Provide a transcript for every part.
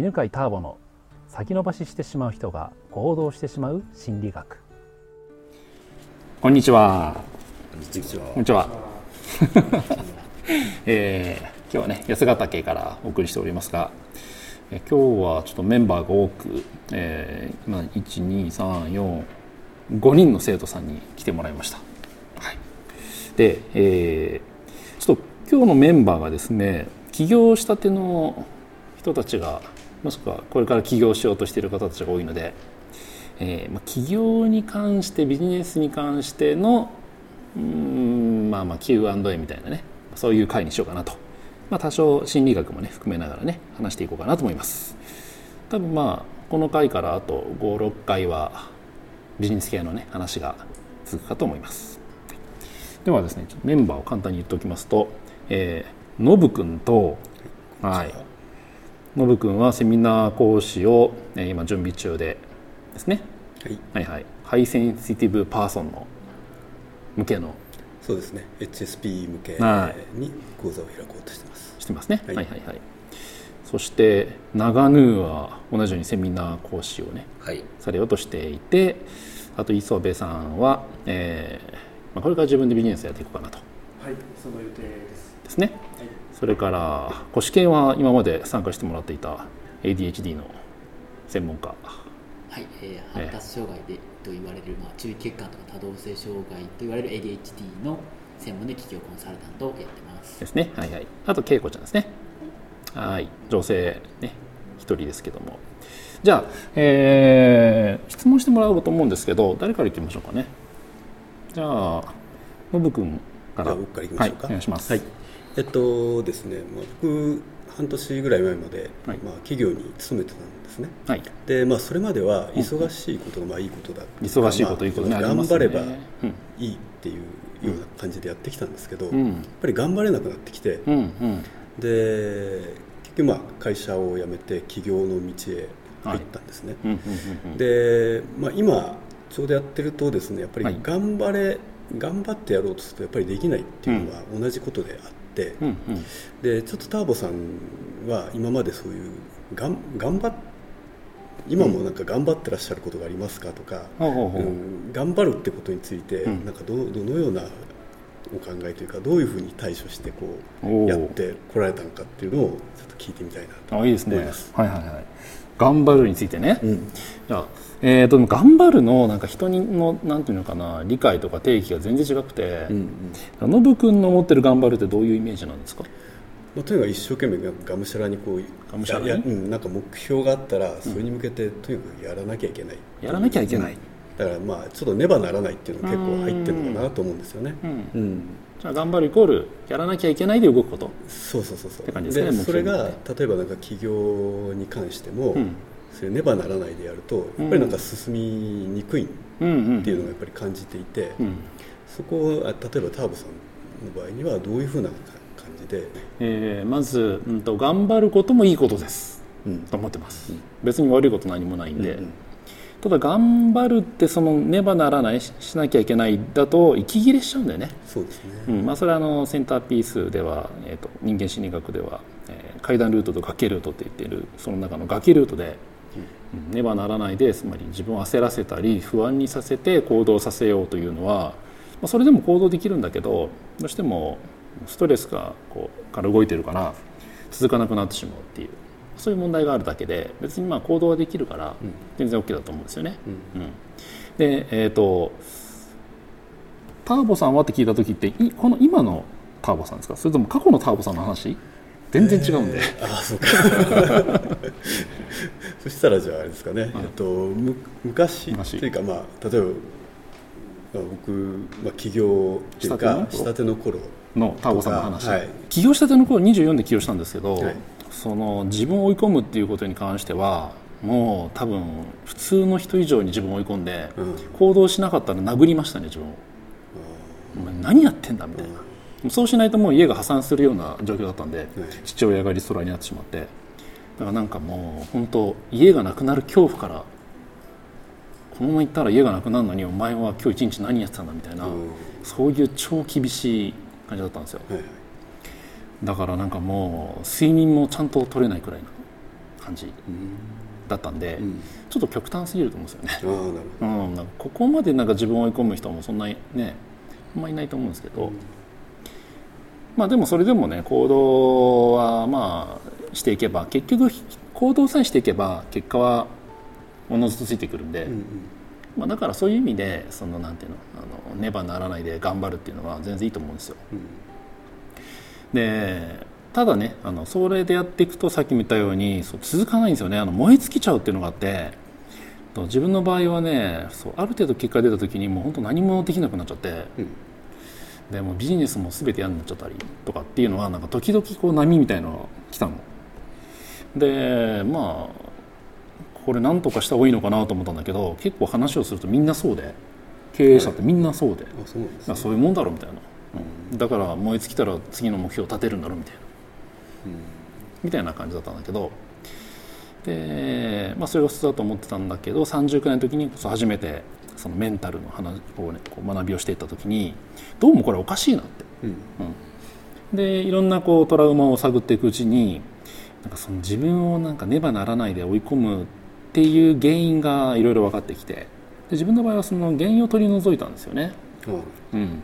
犬飼ターボの先延ばししてしまう人が行動してしまう心理学。こんにちは。こんにちは。こんにちは。えー、今日はね安ヶ岳からお送りしておりますが、え今日はちょっとメンバーが多く、えー、今12345人の生徒さんに来てもらいました、はい、で、えー、ちょっと今日のメンバーがですね起業したての人たちがもしくはこれから起業しようとしている方たちが多いので、えーまあ、起業に関してビジネスに関してのうんまあまあ Q&A みたいなねそういう回にしようかなと、まあ、多少心理学もね含めながらね話していこうかなと思います。多分まあこの回からあと56回はビジネス系のね話が続くかと思います。ではですねメンバーを簡単に言っておきますと、えー、ノブくんとはい。ノブくんはセミナー講師を、えー、今準備中でですね、はい、はいはい。 High Sensitive Person の向けのそうですね。HSP 向けに講座を開こうとしてます。してますね、はい、はいはいはい。そして長ヌーは同じようにセミナー講師をね、はい、されようとしていてあと磯部さんは、えーまあ、これから自分でビジネスやっていこうかなと。はいその予定です。ですね、はい、それから保守研は今まで参加してもらっていた ADHD の専門家。はい、えー、発達障害でと言われる、まあ、注意欠陥とか多動性障害と言われる ADHD の専門で企業コンサルタントをやってます。ですね。はいはい。あと恵子ちゃんですね。はい。女性ね。一人ですけども。じゃあ、えー、質問してもらおうと思うんですけど誰からいきましょうかね。じゃあノブ君から。僕からいきましょうか、はい、お願いします、はい、えっとですね、まあ、僕半年ぐらい前まで、はい、まあ、企業に勤めてたんですね、はい、でまあ、それまでは忙しいことがまあいいことだ忙しいこといいことね、まあ、頑張ればいいっていうような感じでやってきたんですけど、うん、やっぱり頑張れなくなってきて、うんうん、で結局まあ会社を辞めて起業の道へ入ったんですね、まあ、今ちょうどやってるとですねやっぱり頑張れ、はい、頑張ってやろうとするとやっぱりできないっていうのは同じことであって、うんうん、でちょっとターボさんは今までそういうがん頑張って今もなんか頑張ってらっしゃることがありますかとか、うん、頑張るってことについて、なんかどどのようなお考えというかどういうふうに対処してこうやってこられたのかっていうのをちょっと聞いてみたいなと思います。あいいです。ねはいはいはい頑張るについてね、うん、じゃあえーと、頑張るのなんか人のなんていうのかな理解とか定義が全然違くて、うんうん、ノブ君の持ってる頑張るってどういうイメージなんですか？まあ、とにかく一生懸命がむしゃらにこうがむしゃらに、うん、なんか目標があったらそれに向けてとにかくやらなきゃいけない、う。ん、やらなきゃいけない、だからまあちょっとねばならないっていうのが結構入ってるのかなと思うんですよね、うん。じゃあ頑張るイコールやらなきゃいけないで動くこと。そうそうそうそう。って感じですねそれが例えばなんか起業に関しても、それねばならないでやるとやっぱりなんか進みにくいっていうのがやっぱり感じていて、そこを例えばターボさんの場合にはどういうふうなで、えー、まず、うんと、頑張ることもいいことです、うん、と思ってます、うん、別に悪いこと何もないんで、うんうん、ただ頑張るってそのねばならないしなきゃいけないだと息切れしちゃうんだよね。そうですね、うん。まあ、それはあのセンターピースでは、えーと、人間心理学では、えー、階段ルートと崖ルートって言っているその中の崖ルートでねばならないでつまり自分を焦らせたり不安にさせて行動させようというのは、まあ、それでも行動できるんだけどどうしてもストレスがこうから動いてるから続かなくなってしまうっていうそういう問題があるだけで別にまあ行動はできるから全然 OK だと思うんですよね。うん、うん、でえっ、ー、とターボさんはって聞いた時ってこの今のターボさんですか？それとも過去のターボさんの話？全然違うんで、えー、あそうか。そしたらじゃああれですかね、えっと、む昔というかまあ例えば、まあ、僕、まあ、起業っていうかしたての頃のターボさんの話、はい、起業したての頃24で起業したんですけど、はい、その自分を追い込むっていうことに関してはもう多分普通の人以上に自分を追い込んで、うん、行動しなかったら殴りましたね自分を、お前何やってんだみたいな、うん、そうしないともう家が破産するような状況だったんで、父親がリストラになってしまって。だからなんかもう本当家がなくなる恐怖からこのまま行ったら家がなくなるのにお前は今日一日何やってたんだみたいな、そういう超厳しい感じだったんですよ、はい、だからなんかもう睡眠もちゃんと取れないくらいな感じだったんで、うん、ちょっと極端すぎると思うんですよね。うん、なん。かここまでなんか自分を追い込む人もそんなにねあんまりいないと思うんですけど、うん、まあでもそれでもね行動はまあしていけば結局行動さえしていけば結果はおのずとついてくるんで、うんうん、まあ、だからそういう意味でそのなんていうのあのねばならないで頑張るっていうのは全然いいと思うんですよ。うん、でただねあのそれでやっていくとさっきも言ったようにそう続かないんですよね。あの燃え尽きちゃうっていうのがあって自分の場合はねそうある程度結果出た時にもう本当何もできなくなっちゃって、うん、でもビジネスも全て嫌になっちゃったりとかっていうのはなんか時々こう波みたいのが来たの。でまあこれ何とかした方がいいのかなと思ったんだけど結構話をするとみんなそうで経営者ってみんなそうで、はい、そうね、そういうもんだろうみたいな、うん、だから燃え尽きたら次の目標を立てるんだろうみたいな、うん、みたいな感じだったんだけど。で、まあ、それが普通だと思ってたんだけど30くらいの時に初めてそのメンタルの話を、ね、こう学びをしていった時にどうもこれおかしいなって、うん、うん、でいろんなこうトラウマを探っていくうちになんかその自分をなんかねばならないで追い込むっていう原因がいろいろ分かってきてで自分の場合はその原因を取り除いたんですよね。うん、うん、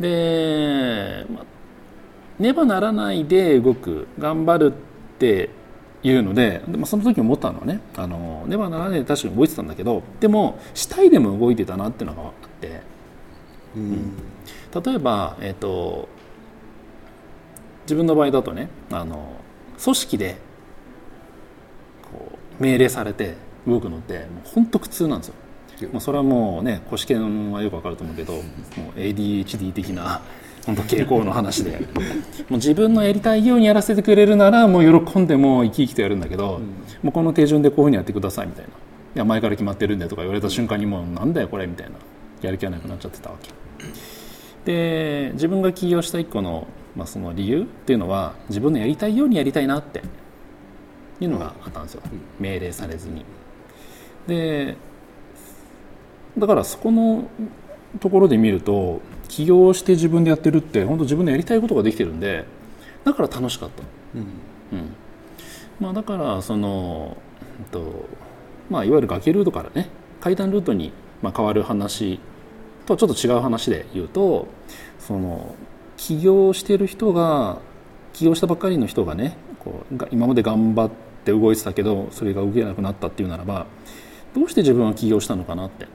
で、まあ、ねばならないで動く頑張るっていうのでで、まあ、その時思ったのはねあのねばならないで確かに動いてたんだけどでも死体でも動いてたなっていうのがあって、うん、例えば、えーと、自分の場合だとねあの組織でこう命令されて動くのってもう本当苦痛なんですよ。まあ、それはもうね腰犬はよくわかると思うけどもう ADHD 的な本当傾向の話で。もう自分のやりたいようにやらせてくれるならもう喜んでも生き生きとやるんだけど、うん、もうこの手順でこういうふうにやってくださいみたいな「いや前から決まってるんだよ」とか言われた瞬間にもうなんだよこれみたいな。やる気がなくなっちゃってたわけ。で自分が起業した一個の,、まあその理由っていうのは自分のやりたいようにやりたいなっていうのがあったんですよ、命令されずに。でだからそこのところで見ると起業して自分でやってるって本当自分のやりたいことができてるんでだから楽しかった、うん。うん。まあ、だからその、えっとまあ、いわゆる崖ルートからね階段ルートに、まあ、変わる話とはちょっと違う話で言うとその起業してる人が起業したばっかりの人がねこう今まで頑張って動いてたけどそれが動けなくなったっていうならばどうして自分は起業したのかなって、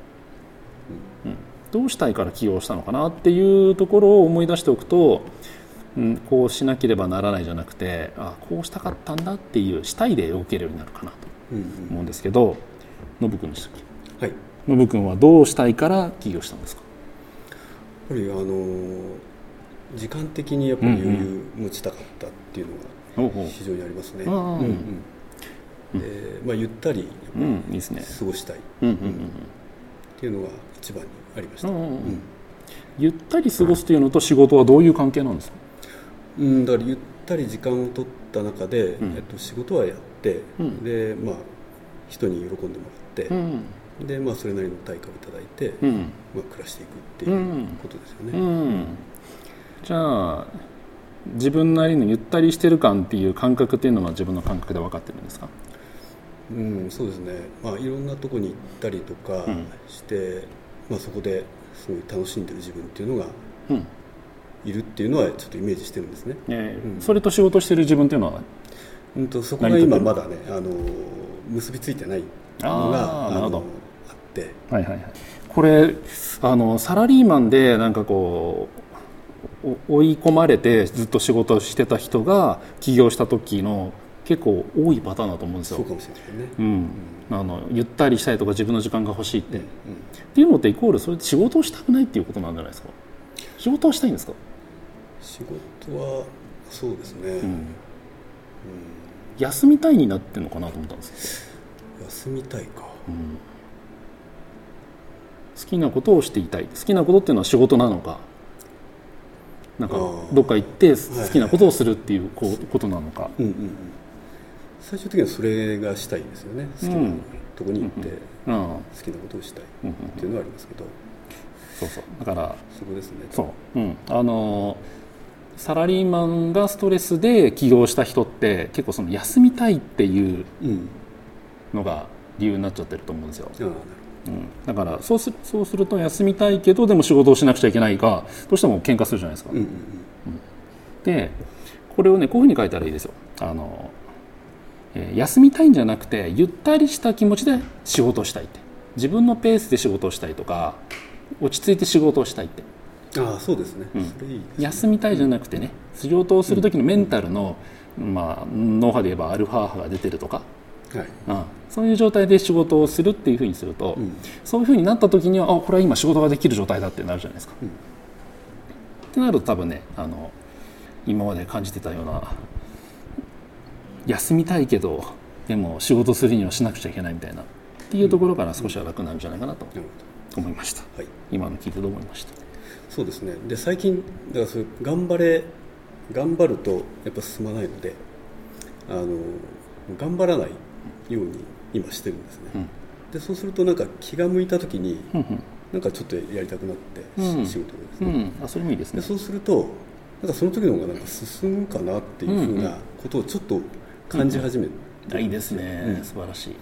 うん、どうしたいから起業したのかなっていうところを思い出しておくと、うん、こうしなければならないじゃなくてあこうしたかったんだっていうしたいで動けるようになるかなと思うんですけどノブ君でしたっけ？はい。ノブ君はどうしたいから起業したんですか？やっぱりあの時間的にやっぱり余裕持ちたかったっていうのが非常にありますね。でまあ、ゆったり過ごしたいっていうのが一番にありました、ゆったり過ごすというのと仕事はどういう関係なんですか、うん、だからゆったり時間を取った中で、うん、えっと、仕事はやって、うん、でまあ、人に喜んでもらって、うん、でまあ、それなりの対価をいただいて、まあ、暮らしていくっていうことですよね。じゃあ自分なりのゆったりしてる感っていう感覚っていうのは自分の感覚で分かってるんですか？うん、そうですね、まあ、いろんなとこに行ったりとかして、うん、まあ、そこですごい楽しんでる自分っていうのがいるっていうのはちょっとイメージしてるんですね、えーうん、それと仕事してる自分っていうのは、うんと、そこが今まだねあの結びついてないのがああって、はいはいはい、これあのサラリーマンでなんかこう追い込まれてずっと仕事をしてた人が起業した時の結構多いパターンだと思うんですよ。そうかもしれないね、うん、あのゆったりしたいとか自分の時間が欲しいって、うんうん、っていうのってイコールそれで仕事をしたくないっていうことなんじゃないですか？仕事はしたいんですか？仕事はそうですね、うん、うん、休みたいになってるのかなと思ったんです休みたいか、うん、好きなことをしていたい。好きなことっていうのは仕事なのか。なんかどっか行って好きなことをするっていうことなのか、うんうんうん、最終的にはそれがしたいですよね。好きなとこに行って好きなことをしたいっていうのはありますけど、そうそう。だからそこですね。そう、うん、あのサラリーマンがストレスで起業した人って結構その休みたいっていうのが理由になっちゃってると思うんですよ。うんうん、だからそうすそうすると休みたいけどでも仕事をしなくちゃいけないがどうしても喧嘩するじゃないですか。うんうん。うん、でこれをねこういうふうに書いたらいいですよ。あのえー、休みたいんじゃなくてゆったりした気持ちで仕事をしたいって。自分のペースで仕事をしたいとか落ち着いて仕事をしたいって。ああそうですね。うん、いいね。休みたいじゃなくてね仕事をする時のメンタルの、まあ、脳波で言えばアルファ波が出てるとか、はい。うん、そういう状態で仕事をするっていうふうにすると、うん、そういうふうになった時にはあこれは今仕事ができる状態だってなるじゃないですか。うん、ってなると多分ねあの今まで感じてたような休みたいけどでも仕事するにはしなくちゃいけないみたいな。っていうところから少しは楽なんじゃないかなと思いました、はい、今の聞いてどう思いました？そうですね。で最近だからそ頑張れ頑張るとやっぱ進まないのであの頑張らないように今してるんですね、うん、でそうするとなんか気が向いた時に、うんうん、なんかちょっとやりたくなって、うん、仕事ですね、うん、あそれもいいですね。でそうするとなんかその時の方がなんか進むかなっていうふうなことをちょっと感じ始めて、うん、いいですね、うん、素晴らしい。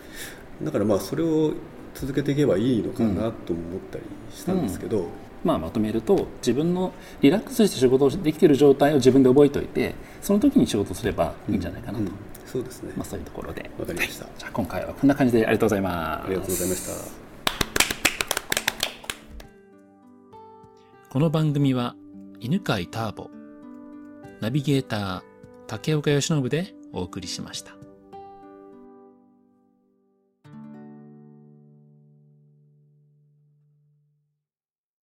だからまあそれを続けていけばいいのかなと思ったりしたんですけど、まあ、まとめると自分のリラックスして仕事をできている状態を自分で覚えておいてその時に仕事すればいいんじゃないかなと、うん。うん、そうですね、まあ、そういうところで。わかりました、はい、じゃあ今回はこんな感じでありがとうございます。ありがとうございました。この番組は犬飼ターボ。ナビゲーター竹岡由伸でお送りしました。